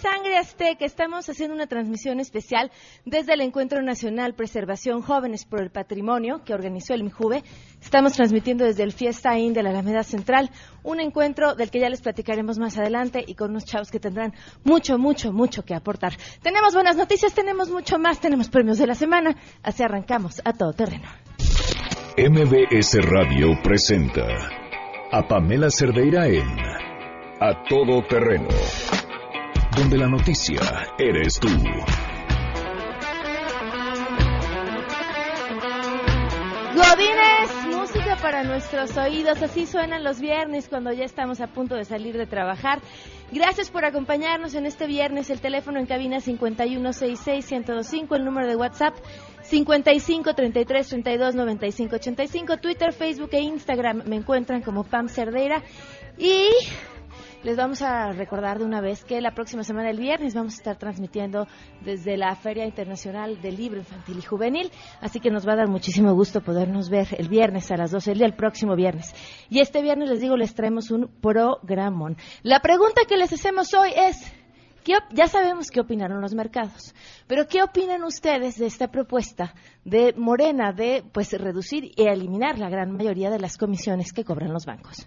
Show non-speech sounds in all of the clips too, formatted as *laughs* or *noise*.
Sangre Azteca, estamos haciendo una transmisión especial desde el Encuentro Nacional Preservación Jóvenes por el Patrimonio que organizó el MIJUVE. Estamos transmitiendo desde el Fiesta IN de la Alameda Central, un encuentro del que ya les platicaremos más adelante y con unos chavos que tendrán mucho, mucho, mucho que aportar. Tenemos buenas noticias, tenemos mucho más, tenemos premios de la semana, así arrancamos a todo terreno. MBS Radio presenta a Pamela Cerdeira en A Todo Terreno, donde la noticia eres tú. Godines, música para nuestros oídos. Así suenan los viernes cuando ya estamos a punto de salir de trabajar. Gracias por acompañarnos en este viernes. El teléfono en cabina 5166-1025, el número de WhatsApp 55 33 32 95 85, Twitter, Facebook e Instagram me encuentran como Pam Cerdeira. Y les vamos a recordar de una vez que la próxima semana, el viernes, vamos a estar transmitiendo desde la Feria Internacional del Libro Infantil y Juvenil. Así que nos va a dar muchísimo gusto podernos ver el viernes a las 12 del día, el próximo viernes. Y este viernes, les digo, les traemos un programón. La pregunta que les hacemos hoy es. ¿qué ya sabemos qué opinaron los mercados, pero ¿qué opinan ustedes de esta propuesta de Morena de pues reducir y eliminar la gran mayoría de las comisiones que cobran los bancos?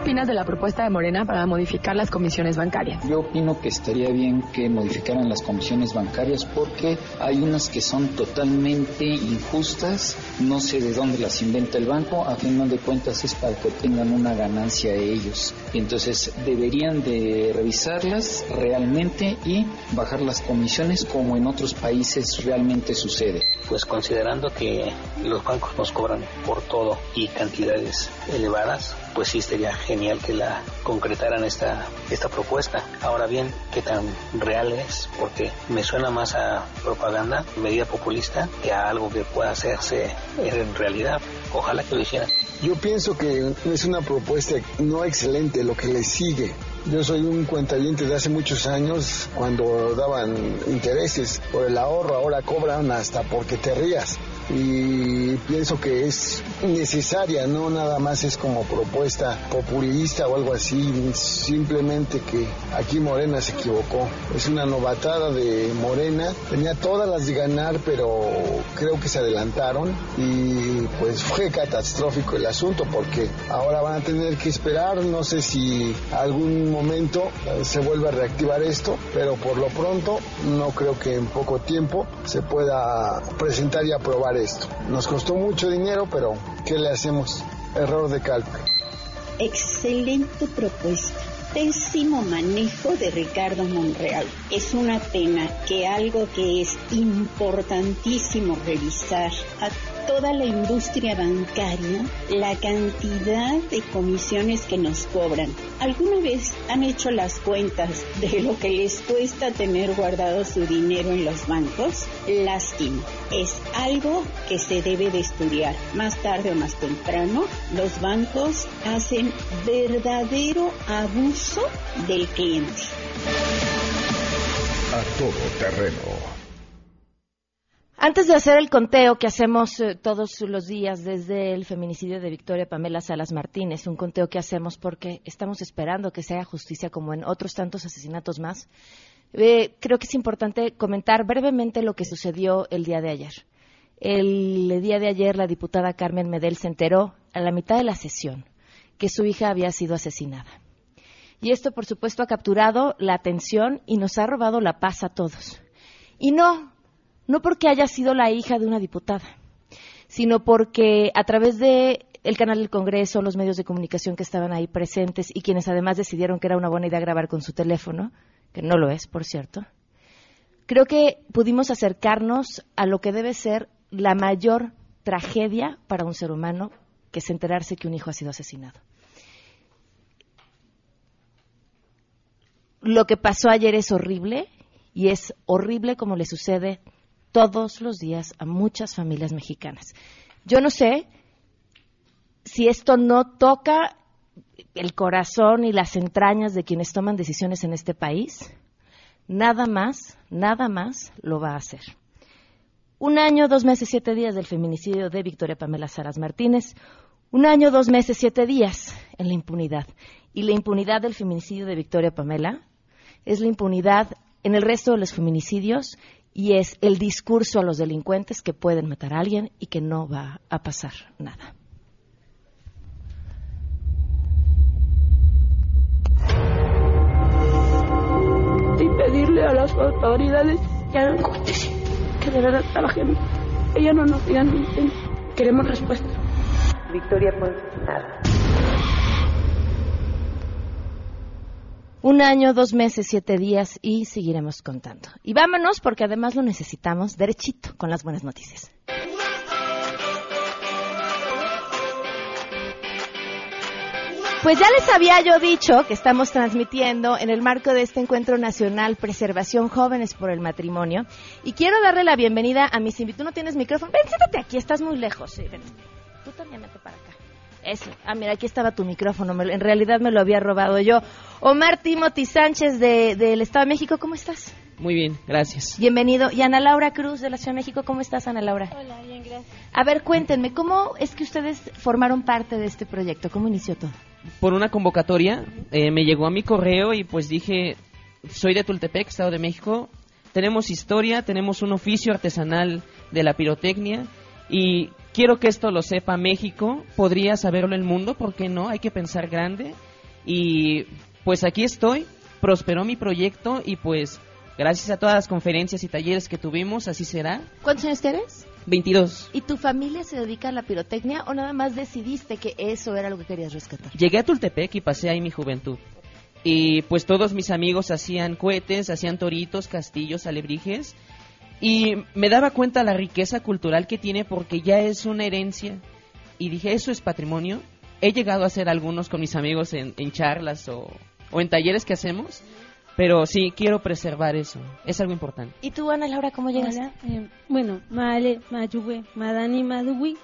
¿Qué opinas de la propuesta de Morena para modificar las comisiones bancarias? Yo opino que estaría bien que modificaran las comisiones bancarias porque hay unas que son totalmente injustas, no sé de dónde las inventa el banco, a final de cuentas es para que obtengan una ganancia ellos. entonces deberían de revisarlas realmente y bajar las comisiones como en otros países realmente sucede. Pues considerando que los bancos nos cobran por todo y cantidades elevadas, pues sí estaría genial que la concretaran esta, esta propuesta. Ahora bien, ¿qué tan real es? Porque me suena más a propaganda, medida populista, que a algo que pueda hacerse en realidad. Ojalá que lo hicieran. Yo pienso que es una propuesta no excelente lo que le sigue. Yo soy un cuentaviente de hace muchos años cuando daban intereses por el ahorro, ahora cobran hasta porque te rías y pienso que es necesaria, no nada más es como propuesta populista o algo así, simplemente que aquí Morena se equivocó. Es una novatada de Morena, tenía todas las de ganar, pero creo que se adelantaron y pues fue catastrófico el asunto porque ahora van a tener que esperar, no sé si algún momento eh, se vuelve a reactivar esto, pero por lo pronto no creo que en poco tiempo se pueda presentar y aprobar esto. Nos costó mucho dinero, pero ¿qué le hacemos? Error de cálculo. Excelente propuesta. Pésimo manejo de Ricardo Monreal. Es una pena que algo que es importantísimo revisar a toda la industria bancaria la cantidad de comisiones que nos cobran. ¿Alguna vez han hecho las cuentas de lo que les cuesta tener guardado su dinero en los bancos? Lástima. Es algo que se debe de estudiar. Más tarde o más temprano, los bancos hacen verdadero abuso del cliente. A todo terreno. Antes de hacer el conteo que hacemos eh, todos los días desde el feminicidio de Victoria Pamela Salas Martínez, un conteo que hacemos porque estamos esperando que se haga justicia como en otros tantos asesinatos más, eh, creo que es importante comentar brevemente lo que sucedió el día de ayer. El día de ayer la diputada Carmen Medel se enteró a la mitad de la sesión que su hija había sido asesinada. Y esto, por supuesto, ha capturado la atención y nos ha robado la paz a todos. Y no, no porque haya sido la hija de una diputada, sino porque a través de el canal del Congreso, los medios de comunicación que estaban ahí presentes y quienes además decidieron que era una buena idea grabar con su teléfono, que no lo es, por cierto, creo que pudimos acercarnos a lo que debe ser la mayor tragedia para un ser humano, que es enterarse que un hijo ha sido asesinado. Lo que pasó ayer es horrible y es horrible como le sucede todos los días a muchas familias mexicanas. Yo no sé si esto no toca el corazón y las entrañas de quienes toman decisiones en este país, nada más, nada más lo va a hacer. Un año, dos meses, siete días del feminicidio de Victoria Pamela Saras Martínez. Un año, dos meses, siete días en la impunidad. Y la impunidad del feminicidio de Victoria Pamela es la impunidad en el resto de los feminicidios y es el discurso a los delincuentes que pueden matar a alguien y que no va a pasar nada. Y pedirle a las autoridades que hagan justicia, que de verdad trabajen, ya no nos digan queremos respuesta. Victoria pues nada. Un año, dos meses, siete días y seguiremos contando. Y vámonos porque además lo necesitamos derechito con las buenas noticias. Pues ya les había yo dicho que estamos transmitiendo en el marco de este encuentro nacional Preservación Jóvenes por el Matrimonio y quiero darle la bienvenida a mis invitados. Tú no tienes micrófono. Ven, siéntate aquí, estás muy lejos. Sí, ven. Tú también vete para acá. Eso. Ah, mira, aquí estaba tu micrófono. Me- en realidad me lo había robado yo. Omar Timothy Sánchez de- del Estado de México, ¿cómo estás? Muy bien, gracias. Bienvenido. Y Ana Laura Cruz de la Ciudad de México, ¿cómo estás, Ana Laura? Hola, bien, gracias. A ver, cuéntenme, ¿cómo es que ustedes formaron parte de este proyecto? ¿Cómo inició todo? Por una convocatoria eh, me llegó a mi correo y pues dije, soy de Tultepec, Estado de México, tenemos historia, tenemos un oficio artesanal de la pirotecnia y quiero que esto lo sepa México, podría saberlo el mundo, ¿por qué no? Hay que pensar grande y pues aquí estoy, prosperó mi proyecto y pues gracias a todas las conferencias y talleres que tuvimos, así será. ¿Cuántos años tienes? 22. ¿Y tu familia se dedica a la pirotecnia o nada más decidiste que eso era lo que querías rescatar? Llegué a Tultepec y pasé ahí mi juventud. Y pues todos mis amigos hacían cohetes, hacían toritos, castillos, alebrijes. Y me daba cuenta la riqueza cultural que tiene porque ya es una herencia. Y dije, eso es patrimonio. He llegado a hacer algunos con mis amigos en, en charlas o, o en talleres que hacemos. Pero sí, quiero preservar eso. Es algo importante. ¿Y tú, Ana Laura, cómo llegas? Hola, eh, bueno, Male, Mayuwe, Madani, Maduwi,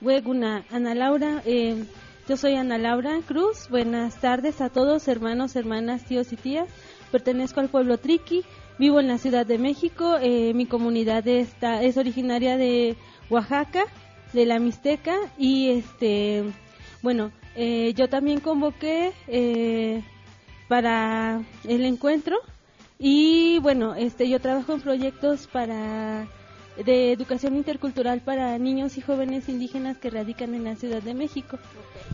Weguna, Ana Laura. eh, yo soy Ana Laura Cruz. Buenas tardes a todos, hermanos, hermanas, tíos y tías. Pertenezco al pueblo Triqui. Vivo en la Ciudad de México. eh, mi comunidad está, es originaria de Oaxaca, de la Mixteca. Y este, bueno, eh, yo también convoqué eh, para el encuentro y bueno, este yo trabajo en proyectos para de educación intercultural para niños y jóvenes indígenas que radican en la Ciudad de México.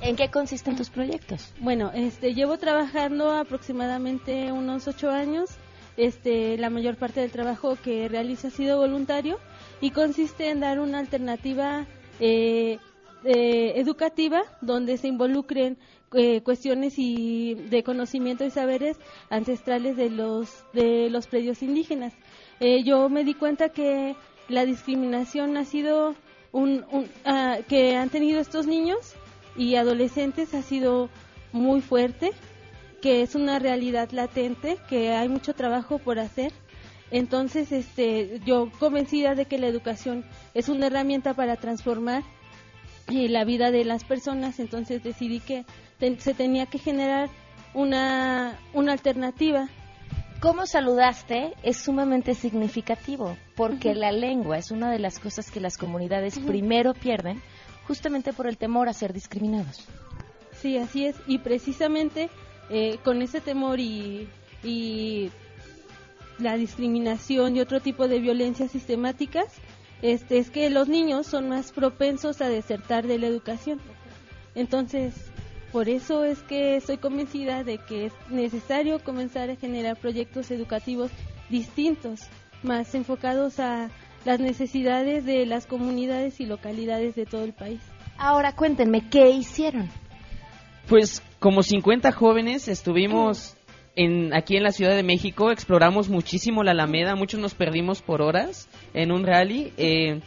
¿En qué consisten tus proyectos? Bueno, este llevo trabajando aproximadamente unos ocho años. Este, la mayor parte del trabajo que realizo ha sido voluntario y consiste en dar una alternativa eh, eh, educativa donde se involucren eh, cuestiones y de conocimiento y saberes ancestrales de los de los predios indígenas. Eh, yo me di cuenta que la discriminación ha sido un, un- ah, que han tenido estos niños y adolescentes ha sido muy fuerte, que es una realidad latente, que hay mucho trabajo por hacer. Entonces, este, yo convencida de que la educación es una herramienta para transformar eh, la vida de las personas, entonces decidí que te- se tenía que generar una, una alternativa. ¿Cómo saludaste? Es sumamente significativo, porque la lengua es una de las cosas que las comunidades primero pierden, justamente por el temor a ser discriminados. Sí, así es. Y precisamente eh, con ese temor y, y la discriminación y otro tipo de violencias sistemáticas, este, es que los niños son más propensos a desertar de la educación. Entonces, por eso es que estoy convencida de que es necesario comenzar a generar proyectos educativos distintos, más enfocados a las necesidades de las comunidades y localidades de todo el país. Ahora cuéntenme, ¿qué hicieron? Pues como 50 jóvenes estuvimos en, aquí en la Ciudad de México, exploramos muchísimo la Alameda, muchos nos perdimos por horas en un rally. eh,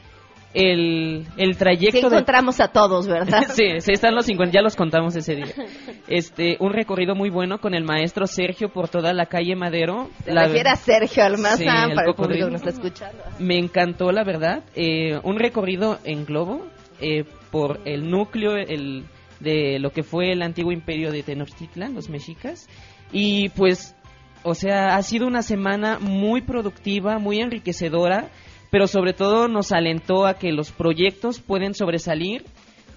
el, el Sí trayecto de... encontramos a todos, ¿verdad? *laughs* sí, sí, están los 50, ya los contamos ese día. *laughs* Este, un recorrido muy bueno con el maestro Sergio por toda la calle Madero. Se La- refiere a Sergio Almazán, Sí, para el público que nos está escuchando. Me encantó, la verdad. Eh, un recorrido en globo eh, por el núcleo el, de lo que fue el antiguo imperio de Tenochtitlan, los mexicas. Y pues, o sea, ha sido una semana muy productiva, muy enriquecedora. pero sobre todo nos alentó a que los proyectos pueden sobresalir,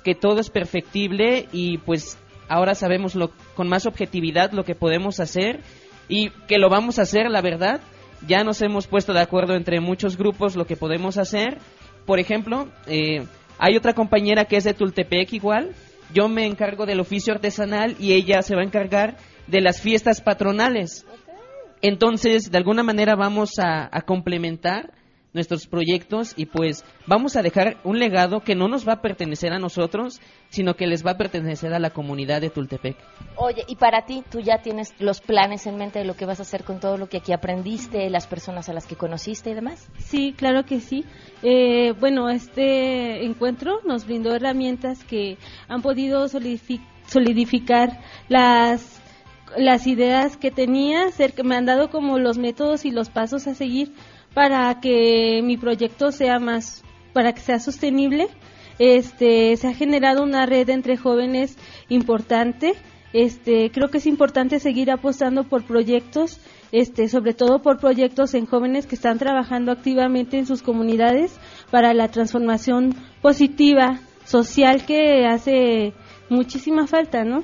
que todo es perfectible y pues ahora sabemos lo, con más objetividad lo que podemos hacer y que lo vamos a hacer, la verdad. Ya nos hemos puesto de acuerdo entre muchos grupos lo que podemos hacer. Por ejemplo, eh, hay otra compañera que es de Tultepec igual. Yo me encargo del oficio artesanal y ella se va a encargar de las fiestas patronales. Entonces, de alguna manera vamos a, a complementar nuestros proyectos y pues vamos a dejar un legado que no nos va a pertenecer a nosotros, sino que les va a pertenecer a la comunidad de Tultepec. Oye, y para ti, tú ya tienes los planes en mente de lo que vas a hacer con todo lo que aquí aprendiste, las personas a las que conociste y demás? Sí, claro que sí. Eh, bueno, este encuentro nos brindó herramientas que han podido solidificar las las ideas que tenía, me han dado como los métodos y los pasos a seguir para que mi proyecto sea más, para que sea sostenible. Este, se ha generado una red entre jóvenes importante. Este, creo que es importante seguir apostando por proyectos, este, sobre todo por proyectos en jóvenes que están trabajando activamente en sus comunidades para la transformación positiva social que hace muchísima falta, ¿no?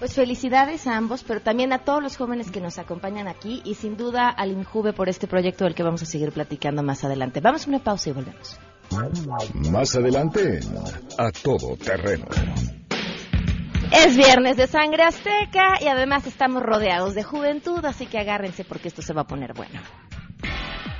Pues felicidades a ambos, pero también a todos los jóvenes que nos acompañan aquí y sin duda al INJUVE por este proyecto del que vamos a seguir platicando más adelante. Vamos a una pausa y volvemos. Más adelante, a todo terreno. Es viernes de sangre azteca y además estamos rodeados de juventud, así que agárrense porque esto se va a poner bueno.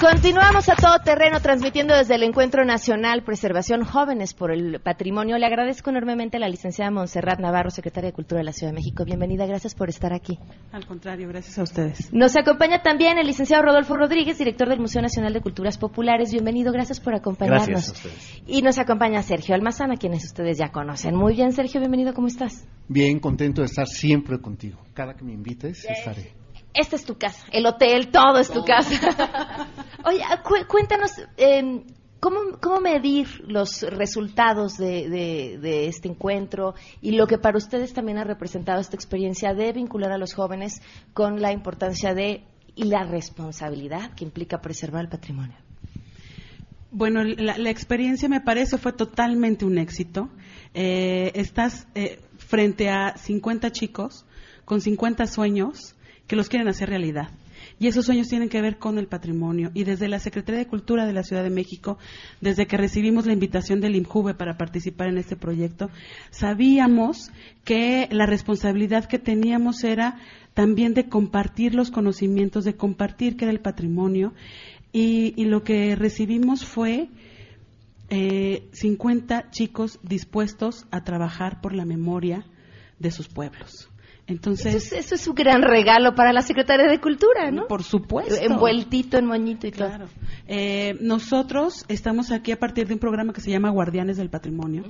Continuamos a todo terreno transmitiendo desde el Encuentro Nacional Preservación Jóvenes por el Patrimonio. Le agradezco enormemente a la licenciada Montserrat Navarro, secretaria de Cultura de la Ciudad de México. Bienvenida, gracias por estar aquí. Al contrario, gracias a ustedes. Nos acompaña también el licenciado Rodolfo Rodríguez, director del Museo Nacional de Culturas Populares. Bienvenido, gracias por acompañarnos. Gracias a ustedes. Y nos acompaña Sergio Almazán, a quienes ustedes ya conocen. Muy bien, Sergio, bienvenido, ¿cómo estás? Bien, contento de estar siempre contigo. Cada que me invites, estaré esta es tu casa, el hotel, todo es tu casa. *laughs* Oye, cuéntanos, eh, ¿cómo, ¿cómo, medir los resultados de, de, este encuentro y lo que para ustedes también ha representado esta experiencia de vincular a los jóvenes con la importancia de y la responsabilidad que implica preservar el patrimonio? Bueno, la, la experiencia me parece fue totalmente un éxito. Eh, estás eh, frente a 50 chicos con 50 sueños que los quieren hacer realidad. Y esos sueños tienen que ver con el patrimonio. Y desde la Secretaría de Cultura de la Ciudad de México, desde que recibimos la invitación del IMJUVE para participar en este proyecto, sabíamos que la responsabilidad que teníamos era también de compartir los conocimientos, de compartir qué era el patrimonio. Y, lo que recibimos fue eh, 50 chicos dispuestos a trabajar por la memoria de sus pueblos. Entonces, eso es, un gran regalo para la Secretaría de Cultura, ¿no? Por supuesto. Envueltito en moñito y claro. Eh, nosotros estamos aquí a partir de un programa que se llama Guardianes del Patrimonio.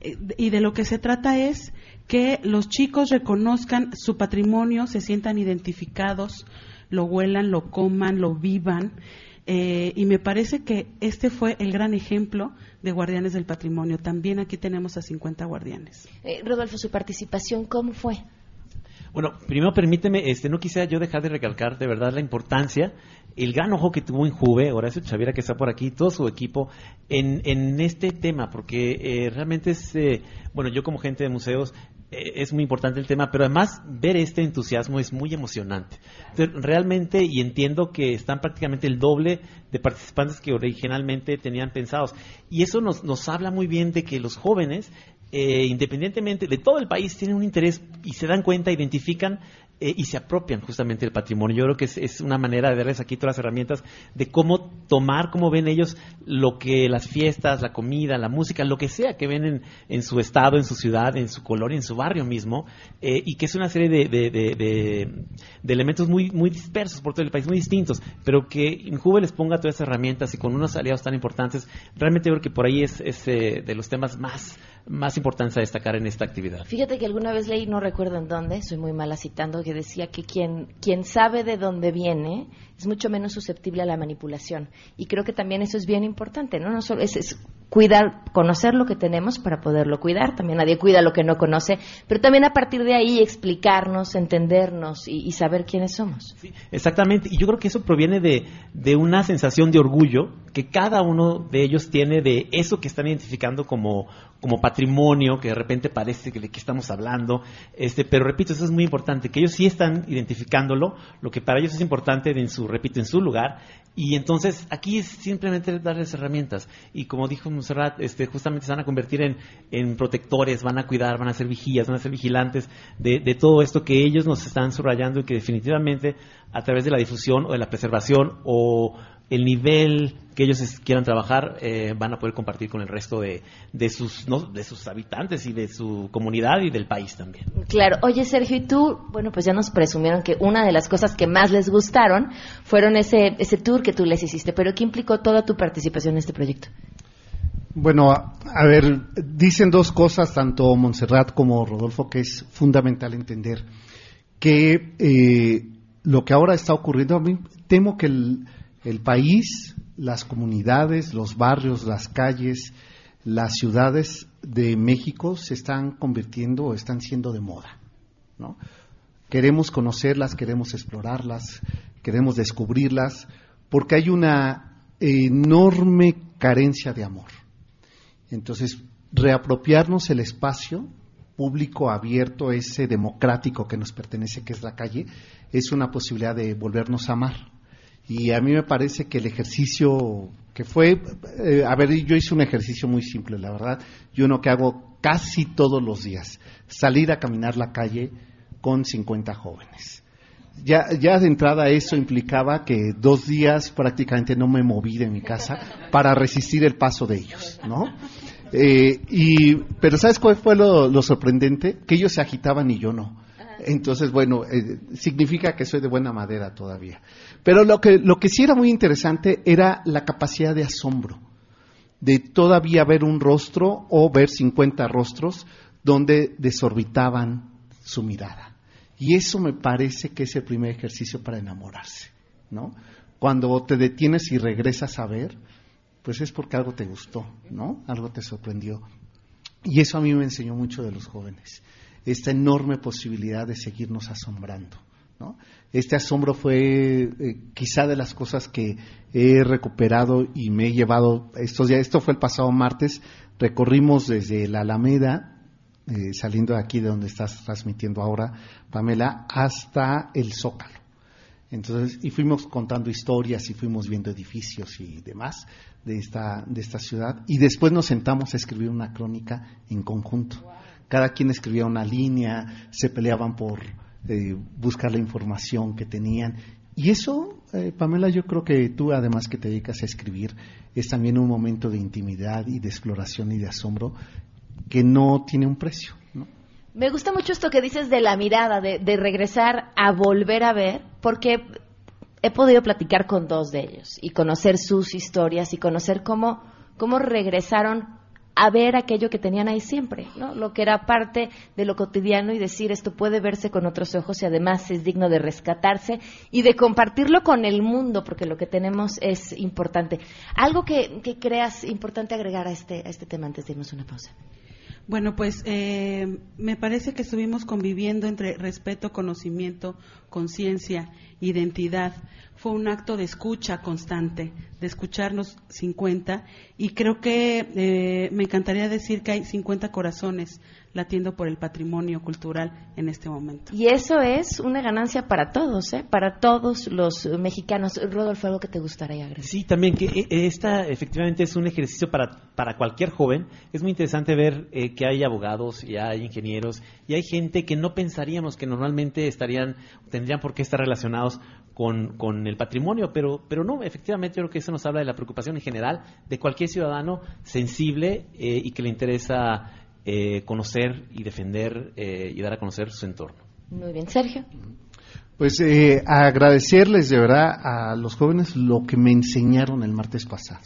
Eh, y de lo que se trata es que los chicos reconozcan su patrimonio, se sientan identificados, lo huelan, lo coman, lo vivan. Eh, y me parece que este fue el gran ejemplo de Guardianes del Patrimonio. También aquí tenemos a 50 guardianes. Rodolfo, su participación, ¿cómo fue? Bueno, primero permíteme, este, no quisiera yo dejar de recalcar de verdad la importancia, el gran ojo que tuvo en Juve, Horacio Xaviera que está por aquí, todo su equipo, en, en este tema, porque eh, realmente es, eh, bueno, yo como gente de museos, eh, es muy importante el tema, pero además ver este entusiasmo es muy emocionante. realmente, y entiendo que están prácticamente el doble de participantes que originalmente tenían pensados. Y eso nos, nos habla muy bien de que los jóvenes eh, independientemente de todo el país, tienen un interés y se dan cuenta, identifican eh, y se apropian justamente del patrimonio. Yo creo que es, es, una manera de darles aquí todas las herramientas de cómo tomar, cómo ven ellos lo que las fiestas, la comida, la música, lo que sea que ven en, su estado, en su ciudad, en su colonia, en su barrio mismo, eh, y que es una serie de, de, de, de, elementos muy, muy dispersos por todo el país, muy distintos, pero que Injuve les ponga todas esas herramientas y con unos aliados tan importantes, realmente creo que por ahí es, es eh, de los temas más más importancia destacar en esta actividad. Fíjate que alguna vez leí, no recuerdo en dónde, soy muy mala citando, que decía que quien, quien sabe de dónde viene es mucho menos susceptible a la manipulación. Y creo que también eso es bien importante, ¿no? no solo es, es cuidar, conocer lo que tenemos para poderlo cuidar. También nadie cuida lo que no conoce, pero también a partir de ahí explicarnos, entendernos y, saber quiénes somos. Sí, exactamente. Y yo creo que eso proviene de, de una sensación de orgullo que cada uno de ellos tiene de eso que están identificando como, como patrimonio, que de repente parece que de qué estamos hablando. Este, pero repito, eso es muy importante, que ellos sí están identificándolo, lo que para ellos es importante en su, repito, en su lugar. Y entonces aquí es simplemente darles herramientas. Y como dijo Monserrat, este, justamente se van a convertir en, en protectores, van a cuidar, van a ser vigías, van a ser vigilantes de, de todo esto que ellos nos están subrayando y que definitivamente a través de la difusión o de la preservación o el nivel que ellos quieran trabajar eh, van a poder compartir con el resto de, de sus ¿no? de sus habitantes y de su comunidad y del país también. Claro. Oye, Sergio, y tú, bueno, pues ya nos presumieron que una de las cosas que más les gustaron fueron ese, ese tour que tú les hiciste, pero ¿qué implicó toda tu participación en este proyecto? Bueno, a, a ver, dicen dos cosas, tanto Montserrat como Rodolfo, que es fundamental entender que eh, lo que ahora está ocurriendo, a mí temo que el, el país, las comunidades, los barrios, las calles, las ciudades de México se están convirtiendo o están siendo de moda. ¿no? Queremos conocerlas, queremos explorarlas, queremos descubrirlas, porque hay una enorme carencia de amor. Entonces, reapropiarnos el espacio público abierto, ese democrático que nos pertenece, que es la calle, es una posibilidad de volvernos a amar. Y a mí me parece que el ejercicio que fue, eh, a ver, yo hice un ejercicio muy simple, la verdad, yo uno que hago casi todos los días, salir a caminar la calle con 50 jóvenes. Ya, ya de entrada eso implicaba que dos días prácticamente no me moví de mi casa para resistir el paso de ellos, ¿no? Eh, y, pero ¿sabes cuál fue lo, lo sorprendente? Que ellos se agitaban y yo no. Entonces, bueno, eh, significa que soy de buena madera todavía. Pero lo que, lo que sí era muy interesante era la capacidad de asombro, de todavía ver un rostro o ver 50 rostros donde desorbitaban su mirada. Y eso me parece que es el primer ejercicio para enamorarse, ¿no? Cuando te detienes y regresas a ver, pues es porque algo te gustó, ¿no? Algo te sorprendió. Y eso a mí me enseñó mucho de los jóvenes esta enorme posibilidad de seguirnos asombrando. ¿No? Este asombro fue eh, quizá de las cosas que he recuperado y me he llevado estos días. Esto fue el pasado martes. Recorrimos desde la Alameda, eh, saliendo de aquí de donde estás transmitiendo ahora, Pamela, hasta el Zócalo. Entonces, y fuimos contando historias y fuimos viendo edificios y demás de esta, de esta ciudad. Y después nos sentamos a escribir una crónica en conjunto cada quien escribía una línea, se peleaban por eh, buscar la información que tenían. Y eso, eh, Pamela, yo creo que tú, además que te dedicas a escribir, es también un momento de intimidad y de exploración y de asombro que no tiene un precio. ¿no? Me gusta mucho esto que dices de la mirada, de, de regresar a volver a ver, porque he podido platicar con dos de ellos y conocer sus historias y conocer cómo, cómo regresaron a ver aquello que tenían ahí siempre, ¿no? Lo que era parte de lo cotidiano y decir esto puede verse con otros ojos y además es digno de rescatarse y de compartirlo con el mundo porque lo que tenemos es importante. Algo que, que creas importante agregar a este, a este tema antes de irnos a una pausa. Bueno, pues eh, me parece que estuvimos conviviendo entre respeto, conocimiento, conciencia, identidad, fue un acto de escucha constante, de escucharnos 50 y creo que eh, me encantaría decir que hay 50 corazones latiendo por el patrimonio cultural en este momento. Y eso es una ganancia para todos, ¿eh? para todos los mexicanos. Rodolfo, algo que te gustaría agregar. Sí, también que eh, esta efectivamente es un ejercicio para, para cualquier joven. Es muy interesante ver eh, que hay abogados y hay ingenieros y hay gente que no pensaríamos que normalmente estarían, tendrían por qué estar relacionados con, con, el patrimonio, pero, pero no, efectivamente yo creo que eso nos habla de la preocupación en general de cualquier ciudadano sensible eh, y que le interesa eh, conocer y defender eh, y dar a conocer su entorno. Muy bien, Sergio. Pues eh, agradecerles de verdad a los jóvenes lo que me enseñaron el martes pasado,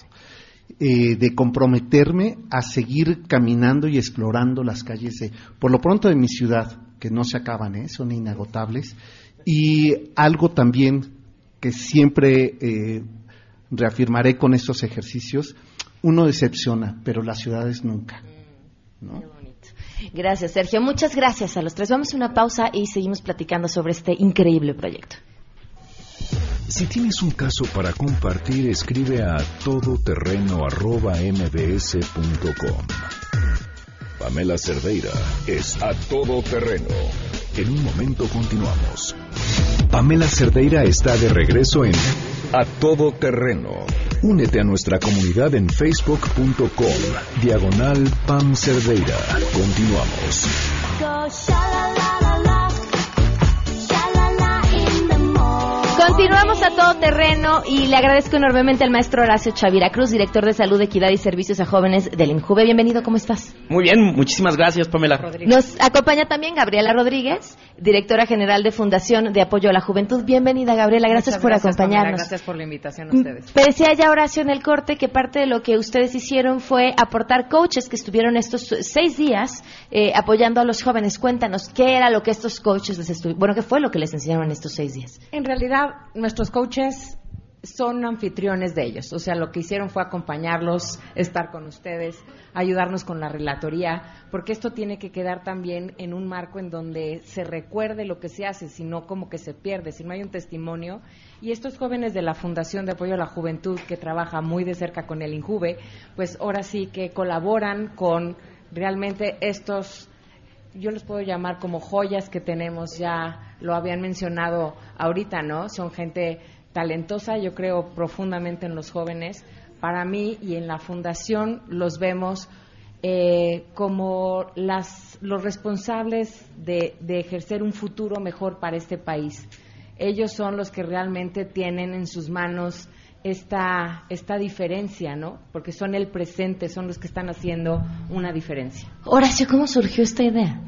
eh, de comprometerme a seguir caminando y explorando las calles de, por lo pronto de mi ciudad, que no se acaban, ¿eh? son inagotables, y algo también que siempre eh, reafirmaré con estos ejercicios, uno decepciona, pero las ciudades nunca. ¿no? Gracias, Sergio. Muchas gracias a los tres. Vamos a una pausa y seguimos platicando sobre este increíble proyecto. Si tienes un caso para compartir, escribe a todoterreno.mbs.com. Pamela Cerdeira es a todoterreno. En un momento continuamos. Pamela Cerdeira está de regreso en A Todo Terreno. Únete a nuestra comunidad en facebook.com. Diagonal Pam Cerdeira. Continuamos. Continuamos a todo terreno y le agradezco enormemente al maestro Horacio Chavira Cruz, director de Salud, Equidad y Servicios a Jóvenes del INJUVE. Bienvenido, ¿cómo estás? Muy bien, muchísimas gracias, Pamela. Nos acompaña también Gabriela Rodríguez, directora general de Fundación de Apoyo a la Juventud. Bienvenida, Gabriela, gracias Muchas por gracias, Pamela, acompañarnos. gracias por la invitación a ustedes. Me decía ya Horacio en el corte que parte de lo que ustedes hicieron fue aportar coaches que estuvieron estos seis días eh, apoyando a los jóvenes. Cuéntanos, ¿qué era lo que estos coaches les estuvieron, bueno, qué fue lo que les enseñaron estos seis días? En realidad, nuestros coaches son anfitriones de ellos. O sea, lo que hicieron fue acompañarlos, estar con ustedes, ayudarnos con la relatoría, porque esto tiene que quedar también en un marco en donde se recuerde lo que se hace, sino como que se pierde, si no hay un testimonio. Y estos jóvenes de la Fundación de Apoyo a la Juventud, que trabaja muy de cerca con el INJUVE, pues ahora sí que colaboran con realmente estos yo los puedo llamar como joyas que tenemos, ya lo habían mencionado ahorita, ¿no? Son gente talentosa, yo creo profundamente en los jóvenes. Para mí y en la fundación los vemos eh, como las, los responsables de, de ejercer un futuro mejor para este país. Ellos son los que realmente tienen en sus manos esta, esta diferencia, ¿no? Porque son el presente, son los que están haciendo una diferencia. Horacio, ¿cómo surgió esta idea?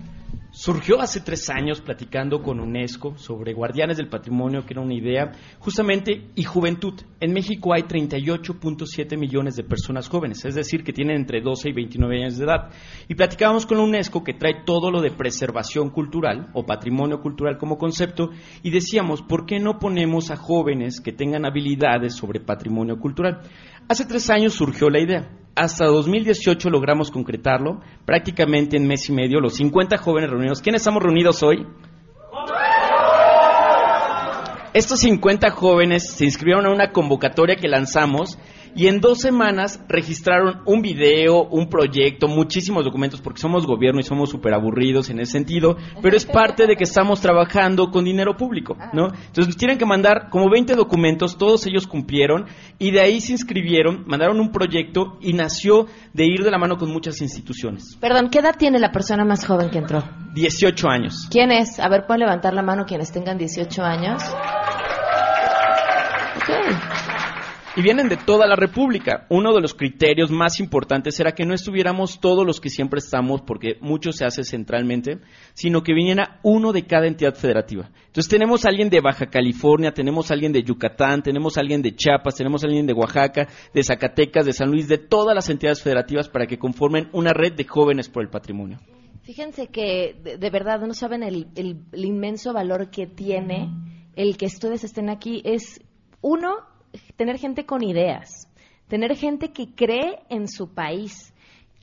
Surgió hace tres años platicando con UNESCO sobre Guardianes del Patrimonio, que era una idea, justamente, y juventud. En México hay 38.7 millones de personas jóvenes, es decir, que tienen entre 12 y 29 años de edad. Y platicábamos con UNESCO, que trae todo lo de preservación cultural o patrimonio cultural como concepto, y decíamos, ¿por qué no ponemos a jóvenes que tengan habilidades sobre patrimonio cultural? Hace tres años surgió la idea. Hasta 2018 logramos concretarlo, prácticamente en mes y medio, los 50 jóvenes reunidos. ¿Quiénes estamos reunidos hoy? Estos 50 jóvenes se inscribieron a una convocatoria que lanzamos y en dos semanas registraron un video, un proyecto, muchísimos documentos, porque somos gobierno y somos súper aburridos en ese sentido, pero es parte de que estamos trabajando con dinero público, ¿no? Entonces nos tienen que mandar como 20 documentos, todos ellos cumplieron, y de ahí se inscribieron, mandaron un proyecto y nació de ir de la mano con muchas instituciones. Perdón, ¿qué edad tiene la persona más joven que entró? 18 años. ¿Quién es? A ver, pueden levantar la mano quienes tengan 18 años. Okay. Y vienen de toda la República. Uno de los criterios más importantes era que no estuviéramos todos los que siempre estamos, porque mucho se hace centralmente, sino que viniera uno de cada entidad federativa. Entonces tenemos a alguien de Baja California, tenemos a alguien de Yucatán, tenemos a alguien de Chiapas, tenemos a alguien de Oaxaca, de Zacatecas, de San Luis, de todas las entidades federativas para que conformen una red de jóvenes por el patrimonio. Fíjense que de, verdad no saben el, el, el inmenso valor que tiene el que ustedes estén aquí. Es uno, tener gente con ideas, tener gente que cree en su país,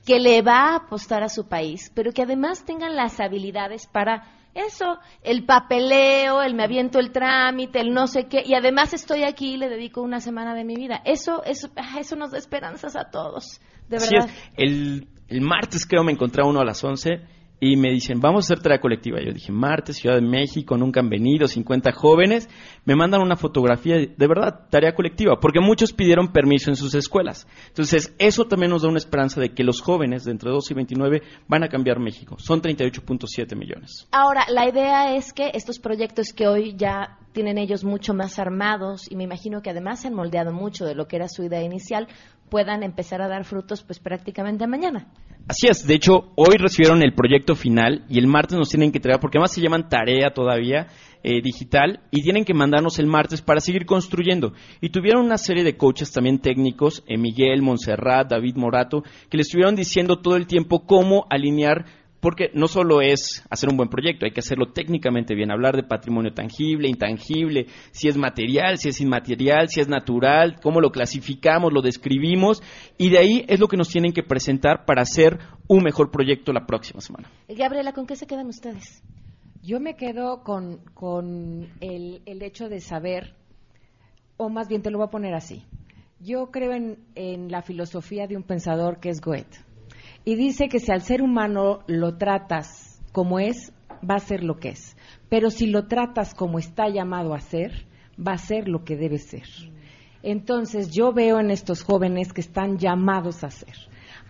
que le va a apostar a su país, pero que además tengan las habilidades para Eso, el papeleo, el me aviento el trámite, el no sé qué, y además estoy aquí y le dedico una semana de mi vida. Eso, eso, ah, eso nos da esperanzas a todos, de verdad. El, el martes creo me encontré a uno a las 11 y me dicen, vamos a hacer tarea colectiva. Yo dije, martes, Ciudad de México, nunca han venido, 50 jóvenes. Me mandan una fotografía, de verdad, tarea colectiva, porque muchos pidieron permiso en sus escuelas. Entonces, eso también nos da una esperanza de que los jóvenes de entre 12 y 29 van a cambiar México. Son 38.7 millones. Ahora, la idea es que estos proyectos que hoy ya tienen ellos mucho más armados y me imagino que además se han moldeado mucho de lo que era su idea inicial, puedan empezar a dar frutos pues prácticamente mañana. Así es, de hecho, hoy recibieron el proyecto final y el martes nos tienen que entregar, porque además se llaman tarea todavía eh, digital, y tienen que mandarnos el martes para seguir construyendo. Y tuvieron una serie de coaches también técnicos, eh, Miguel, Montserrat, David Morato, que les estuvieron diciendo todo el tiempo cómo alinear porque no solo es hacer un buen proyecto, hay que hacerlo técnicamente bien, hablar de patrimonio tangible, intangible, si es material, si es inmaterial, si es natural, cómo lo clasificamos, lo describimos, y de ahí es lo que nos tienen que presentar para hacer un mejor proyecto la próxima semana. Gabriela, ¿con qué se quedan ustedes? Yo me quedo con, el, hecho de saber, o más bien te lo voy a poner así. Yo creo en, en la filosofía de un pensador que es Goethe y dice que si al ser humano lo tratas como es, va a ser lo que es. Pero si lo tratas como está llamado a ser, va a ser lo que debe ser. Entonces yo veo en estos jóvenes que están llamados a ser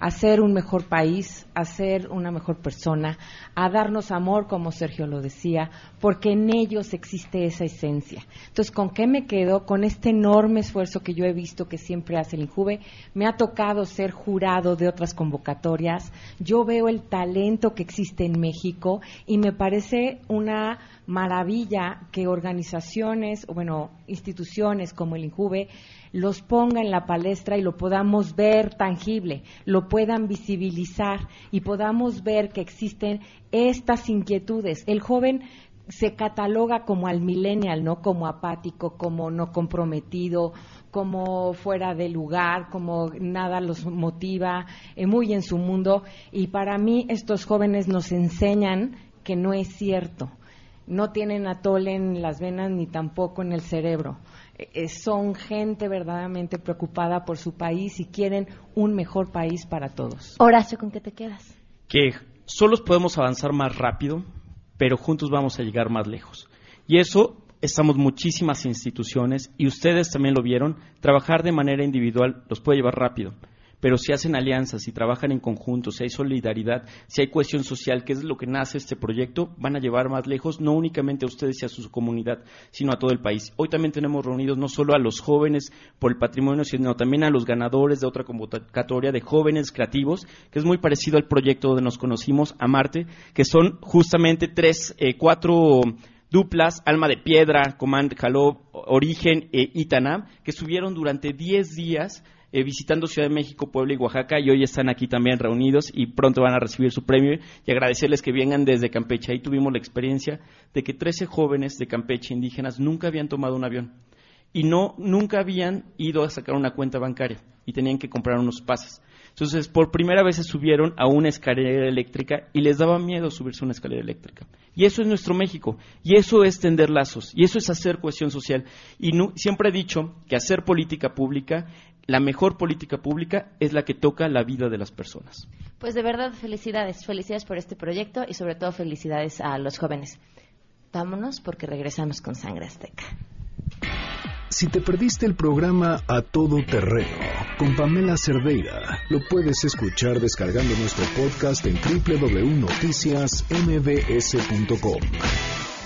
a ser un mejor país, a ser una mejor persona, a darnos amor, como Sergio lo decía, porque en ellos existe esa esencia. Entonces, ¿con qué me quedo? Con este enorme esfuerzo que yo he visto que siempre hace el INJUVE. Me ha tocado ser jurado de otras convocatorias. Yo veo el talento que existe en México y me parece una maravilla que organizaciones, bueno, instituciones como el INJUVE los ponga en la palestra y lo podamos ver tangible, lo puedan visibilizar y podamos ver que existen estas inquietudes. El joven se cataloga como al millennial, ¿no? Como apático, como no comprometido, como fuera de lugar, como nada los motiva, eh, muy en su mundo. Y para mí estos jóvenes nos enseñan que no es cierto. No tienen atole en las venas ni tampoco en el cerebro. Eh, son gente verdaderamente preocupada por su país y quieren un mejor país para todos. Horacio, ¿con qué te quedas? Que solos podemos avanzar más rápido, pero juntos vamos a llegar más lejos. Y eso estamos muchísimas instituciones y ustedes también lo vieron, trabajar de manera individual los puede llevar rápido pero si hacen alianzas, si trabajan en conjunto, si hay solidaridad, si hay cohesión social, que es lo que nace este proyecto, van a llevar más lejos no únicamente a ustedes y a su comunidad, sino a todo el país. Hoy también tenemos reunidos no solo a los jóvenes por el patrimonio, sino también a los ganadores de otra convocatoria de jóvenes creativos, que es muy parecido al proyecto donde nos conocimos, a Marte, que son justamente tres, eh, cuatro duplas, Alma de Piedra, Comand Jaló, Origen e Itanam, que estuvieron durante diez días eh, visitando Ciudad de México, Puebla y Oaxaca y hoy están aquí también reunidos y pronto van a recibir su premio y agradecerles que vengan desde Campeche. Ahí tuvimos la experiencia de que 13 jóvenes de Campeche indígenas nunca habían tomado un avión y no nunca habían ido a sacar una cuenta bancaria y tenían que comprar unos pases. Entonces, por primera vez se subieron a una escalera eléctrica y les daba miedo subirse a una escalera eléctrica. Y eso es nuestro México. Y eso es tender lazos. Y eso es hacer cohesión social. Y siempre he dicho que hacer política pública la mejor política pública es la que toca la vida de las personas. Pues de verdad, felicidades, felicidades por este proyecto y sobre todo felicidades a los jóvenes. Vámonos porque regresamos con Sangre Azteca. Si te perdiste el programa A Todo Terreno con Pamela Cerdeira, lo puedes escuchar descargando nuestro podcast en www.noticiasmbs.com.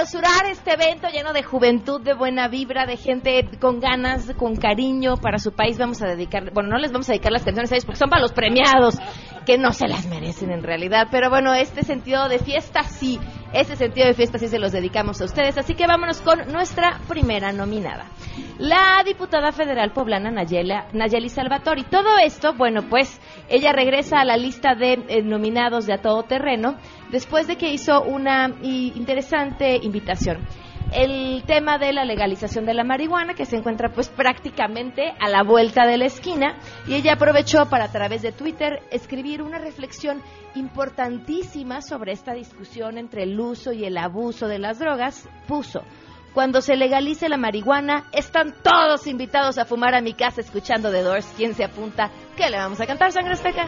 Clausurar este evento lleno de juventud, de buena vibra, de gente con ganas, con cariño para su país, vamos a dedicar, bueno, no les vamos a dedicar las canciones a ellos porque son para los premiados, que no se las merecen en realidad, pero bueno, este sentido de fiesta sí, Ese sentido de fiesta sí se los dedicamos a ustedes, así que vámonos con nuestra primera nominada. La diputada federal poblana Nayela, Nayeli Salvatori. Todo esto, bueno, pues ella regresa a la lista de eh, nominados de A Todo Terreno después de que hizo una interesante invitación el tema de la legalización de la marihuana que se encuentra pues prácticamente a la vuelta de la esquina y ella aprovechó para a través de Twitter escribir una reflexión importantísima sobre esta discusión entre el uso y el abuso de las drogas, puso cuando se legalice la marihuana, están todos invitados a fumar a mi casa escuchando The Doors. ¿Quién se apunta? ¿Qué le vamos a cantar, Sangre Azteca?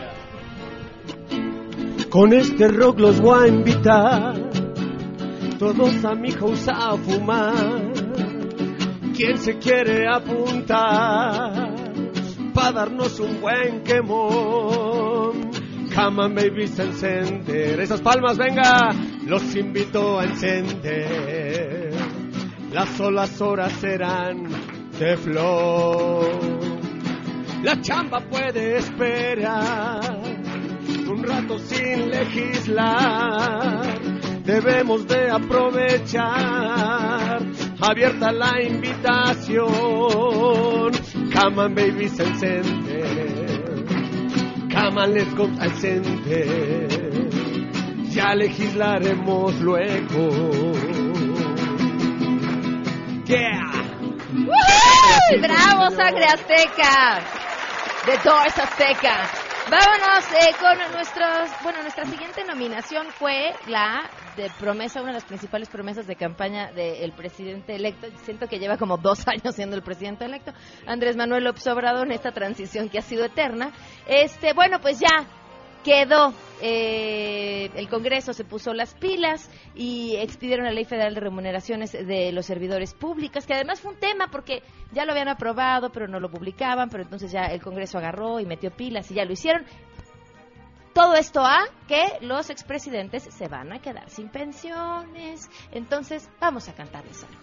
Con este rock los voy a invitar todos a mi house a fumar. ¿Quién se quiere apuntar? para darnos un buen quemón. Come on, baby, a encender. Esas palmas, venga, los invito a encender. Las solas horas serán de flor. La chamba puede esperar un rato sin legislar. Debemos de aprovechar abierta la invitación. Come on, baby, se encender. Come let's go al center. Ya legislaremos luego. Yeah. ¡Woohoo! ¡Bravo, Sangre Azteca! The Doors Azteca. Vámonos eh, con nuestros. Bueno, nuestra siguiente nominación fue la de promesa, una de las principales promesas de campaña del presidente electo. Siento que lleva como dos *laughs* años siendo el presidente electo, Andrés Manuel López Obrador, en esta transición que ha sido eterna. Este, bueno, pues ya quedó. Eh, el Congreso se puso las pilas y expidieron la Ley Federal de Remuneraciones de los Servidores Públicos, que además fue un tema porque ya lo habían aprobado, pero no lo publicaban, pero entonces ya el Congreso agarró y metió pilas y ya lo hicieron. Todo esto a que los expresidentes se van a quedar sin pensiones. Entonces, vamos a cantarles algo.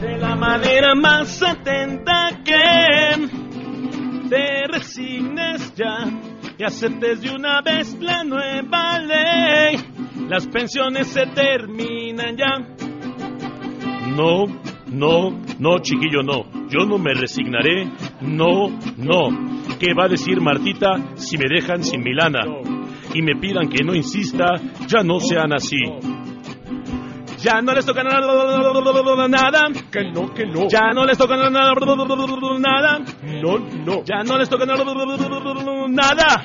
de la manera más atenta que te resignes ya y aceptes de una vez la nueva ley. Las pensiones se terminan ya. No, no, no, chiquillo, no. Yo no me resignaré. No, no. ¿Qué va a decir Martita si me dejan sin Milana? Y me pidan que no insista, ya no sean así. Ya no les toca nada. Que no, que no. Ya no les toca nada. Nada. No, no. Ya no les toca nada. Nada.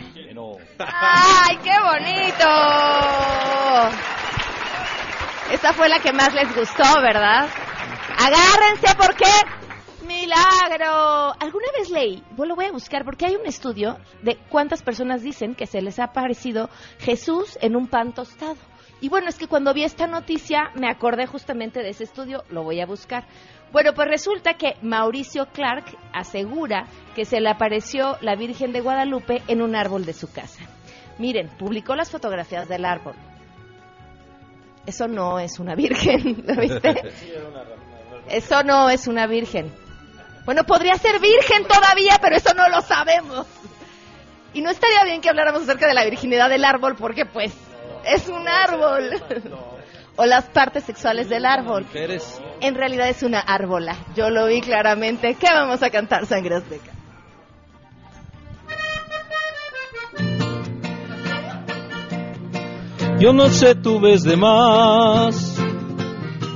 ¡Ay, qué bonito! Esta fue la que más les gustó, ¿verdad? Agárrense porque milagro. ¿Alguna vez leí? Lo voy a buscar porque hay un estudio de cuántas personas dicen que se les ha aparecido Jesús en un pan tostado. Y bueno, es que cuando vi esta noticia me acordé justamente de ese estudio, lo voy a buscar. Bueno, pues resulta que Mauricio Clark asegura que se le apareció la Virgen de Guadalupe en un árbol de su casa. Miren, publicó las fotografías del árbol. Eso no es una virgen, *laughs* ¿lo viste? Eso no es una virgen. Bueno, podría ser virgen todavía, pero eso no lo sabemos. Y no estaría bien que habláramos acerca de la virginidad del árbol porque pues es un árbol. *laughs* O las partes sexuales del árbol. En realidad es una árbola. Yo lo vi claramente. ¿Qué vamos a cantar, Sangre Azteca? Yo no sé, tú ves de más.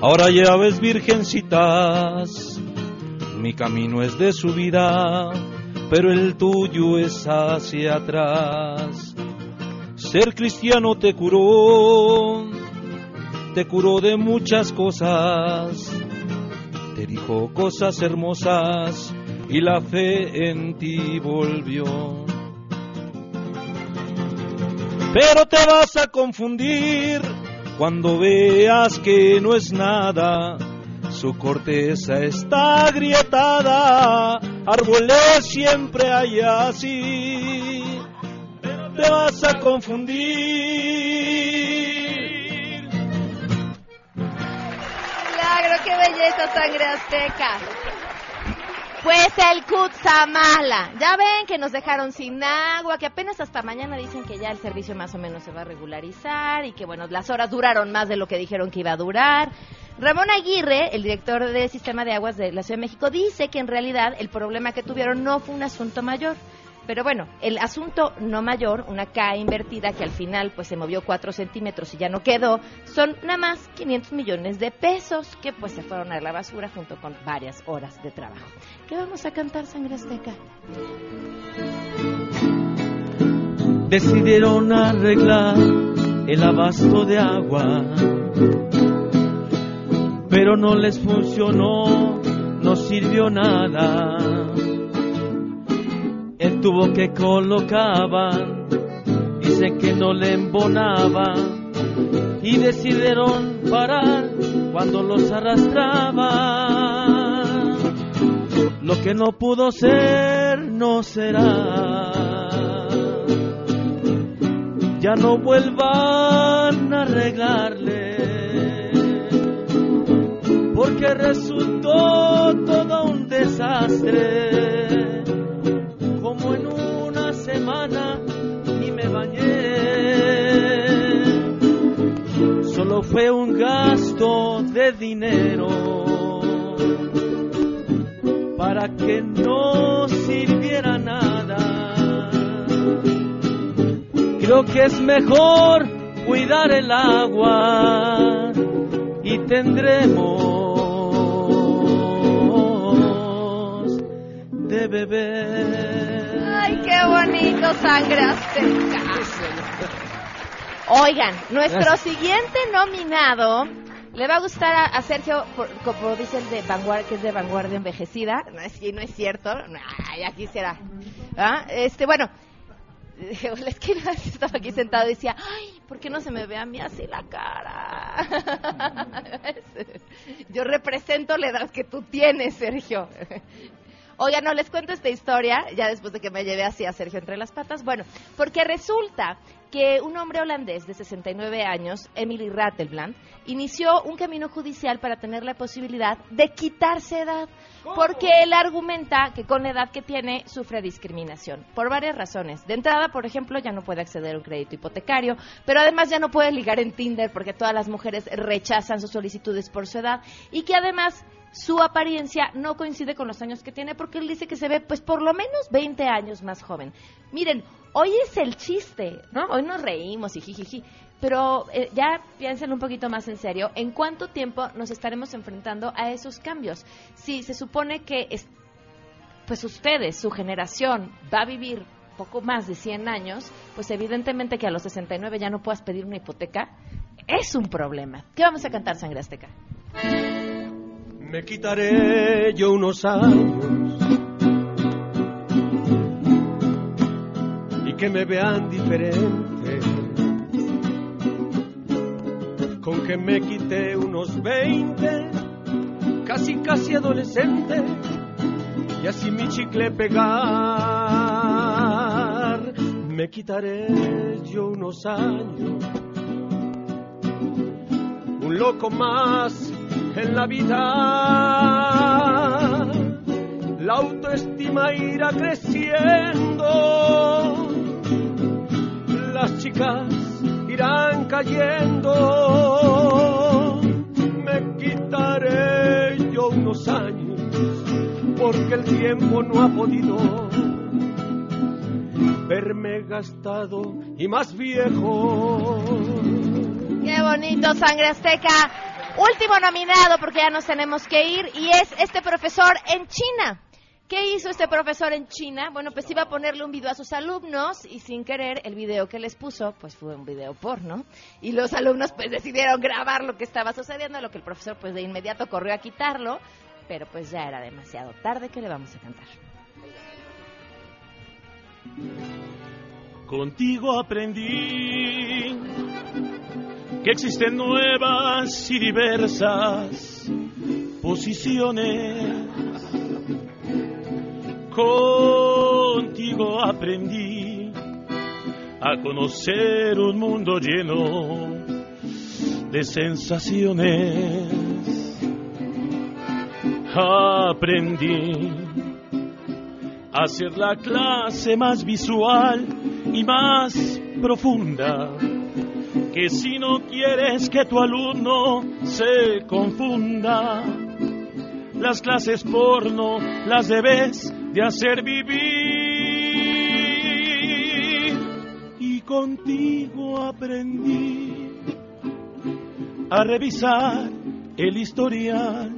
Ahora ya ves virgencitas. Mi camino es de subida, pero el tuyo es hacia atrás. Ser cristiano te curó, te curó de muchas cosas, te dijo cosas hermosas y la fe en ti volvió. Pero te vas a confundir cuando veas que no es nada. Su corteza está agrietada, árboles siempre hay así. Pero te vas a confundir. Milagro, qué belleza, sangre azteca. Pues el Kutsamala. Ya ven que nos dejaron sin agua, que apenas hasta mañana dicen que ya el servicio más o menos se va a regularizar y que bueno, las horas duraron más de lo que dijeron que iba a durar. Ramón Aguirre, el director del Sistema de Aguas de la Ciudad de México, dice que en realidad el problema que tuvieron no fue un asunto mayor. Pero bueno, el asunto no mayor, una K invertida que al final pues se movió 4 centímetros y ya no quedó, son nada más 500 millones de pesos que pues se fueron a la basura junto con varias horas de trabajo. ¿Qué vamos a cantar, Sangre Azteca? Decidieron arreglar el abasto de agua, pero no les funcionó, no sirvió nada el tubo que colocaban, dicen que no le embonaba y decidieron parar cuando los arrastraba. Lo que no pudo ser, no será. Ya no vuelvan a arreglarle, porque resultó todo un desastre Fue un gasto de dinero para que no sirviera nada. Creo que es mejor cuidar el agua y tendremos de beber. Ay, qué bonito, Sangre Azteca. Oigan, nuestro siguiente nominado le va a gustar a, a Sergio, por- como dice el de vanguardia, que es de vanguardia envejecida. No es, no es cierto. Ay, ya quisiera. ¿Ah? Este, bueno, *laughs* es que estaba aquí sentado y decía, ay, ¿por qué no se me ve a mí así la cara? *laughs* Yo represento la edad que tú tienes, Sergio. Oiga, no, les cuento esta historia, ya después de que me llevé así a Sergio entre las patas. Bueno, porque resulta que un hombre holandés de 69 años, Emily Rattelbland, inició un camino judicial para tener la posibilidad de quitarse edad. Porque él argumenta que con la edad que tiene sufre discriminación, por varias razones. De entrada, por ejemplo, ya no puede acceder a un crédito hipotecario, pero además ya no puede ligar en Tinder porque todas las mujeres rechazan sus solicitudes por su edad y que además su apariencia no coincide con los años que tiene porque él dice que se ve pues por lo menos 20 años más joven. Miren, hoy es el chiste, ¿no? Hoy nos reímos y jijiji, pero eh, ya piensen un poquito más en serio, ¿en cuánto tiempo nos estaremos enfrentando a esos cambios? Si se supone que es- pues ustedes, su generación, va a vivir poco más de 100 años, pues evidentemente que a los 69 ya no puedas pedir una hipoteca, es un problema. ¿Qué vamos a cantar, Sangre Azteca? Me quitaré yo unos años y que me vean diferente. Con que me quité unos 20, casi casi adolescente, y así mi chicle pegar. Me quitaré yo unos años, un loco más en la vida. La autoestima irá creciendo, las chicas irán cayendo. Me quitaré yo unos años, porque el tiempo no ha podido verme gastado y más viejo. Qué bonito, Sangre Azteca. Último nominado porque ya nos tenemos que ir y es este profesor en China. ¿Qué hizo este profesor en China? Bueno, pues iba a ponerle un video a sus alumnos y sin querer el video que les puso, pues fue un video porno. Y los alumnos pues decidieron grabar lo que estaba sucediendo, lo que el profesor pues de inmediato corrió a quitarlo, pero pues ya era demasiado tarde que le vamos a cantar. Contigo aprendí que existen nuevas y diversas posiciones. Contigo aprendí a conocer un mundo lleno de sensaciones. Aprendí hacer la clase más visual y más profunda. Que si no quieres que tu alumno se confunda, las clases porno las debes de hacer vivir. Y contigo aprendí a revisar el historial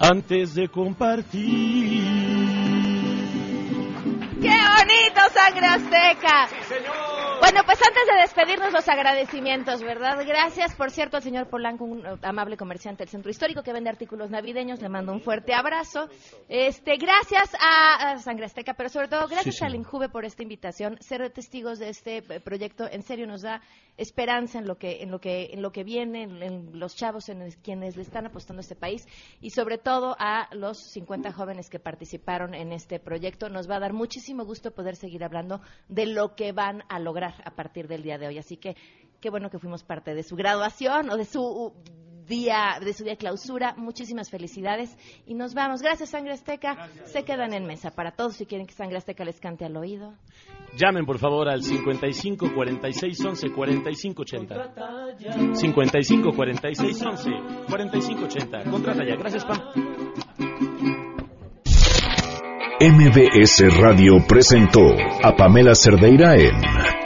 antes de compartir. ¡Qué bonito, sangre azteca! Bueno, pues antes de despedirnos, los agradecimientos, ¿verdad? Gracias, por cierto, al señor Polanco, un eh, amable comerciante del Centro Histórico que vende artículos navideños. Le mando un fuerte abrazo. Este, gracias a, a Sangre Azteca, pero sobre todo gracias Sí, al. Injuve por esta invitación. Ser testigos de este eh, proyecto, en serio, nos da esperanza en lo que, en lo que, en lo que viene, en, en los chavos, en el- quienes le están apostando a este país y sobre todo a los 50 jóvenes que participaron en este proyecto. Nos va a dar muchísimo gusto poder seguir hablando de lo que van a lograr a partir del día de hoy. Así que qué bueno que fuimos parte de su graduación o de su día de su día de clausura. Muchísimas felicidades y nos vamos. Gracias Sangre Azteca. Se quedan en mesa para todos si quieren que Sangre Azteca les cante al oído. Llamen por favor al 55 46 11 45 80. 55 46 11 45 80. Contrata ya. Gracias, Pam. MBS Radio presentó a Pamela Cerdeira en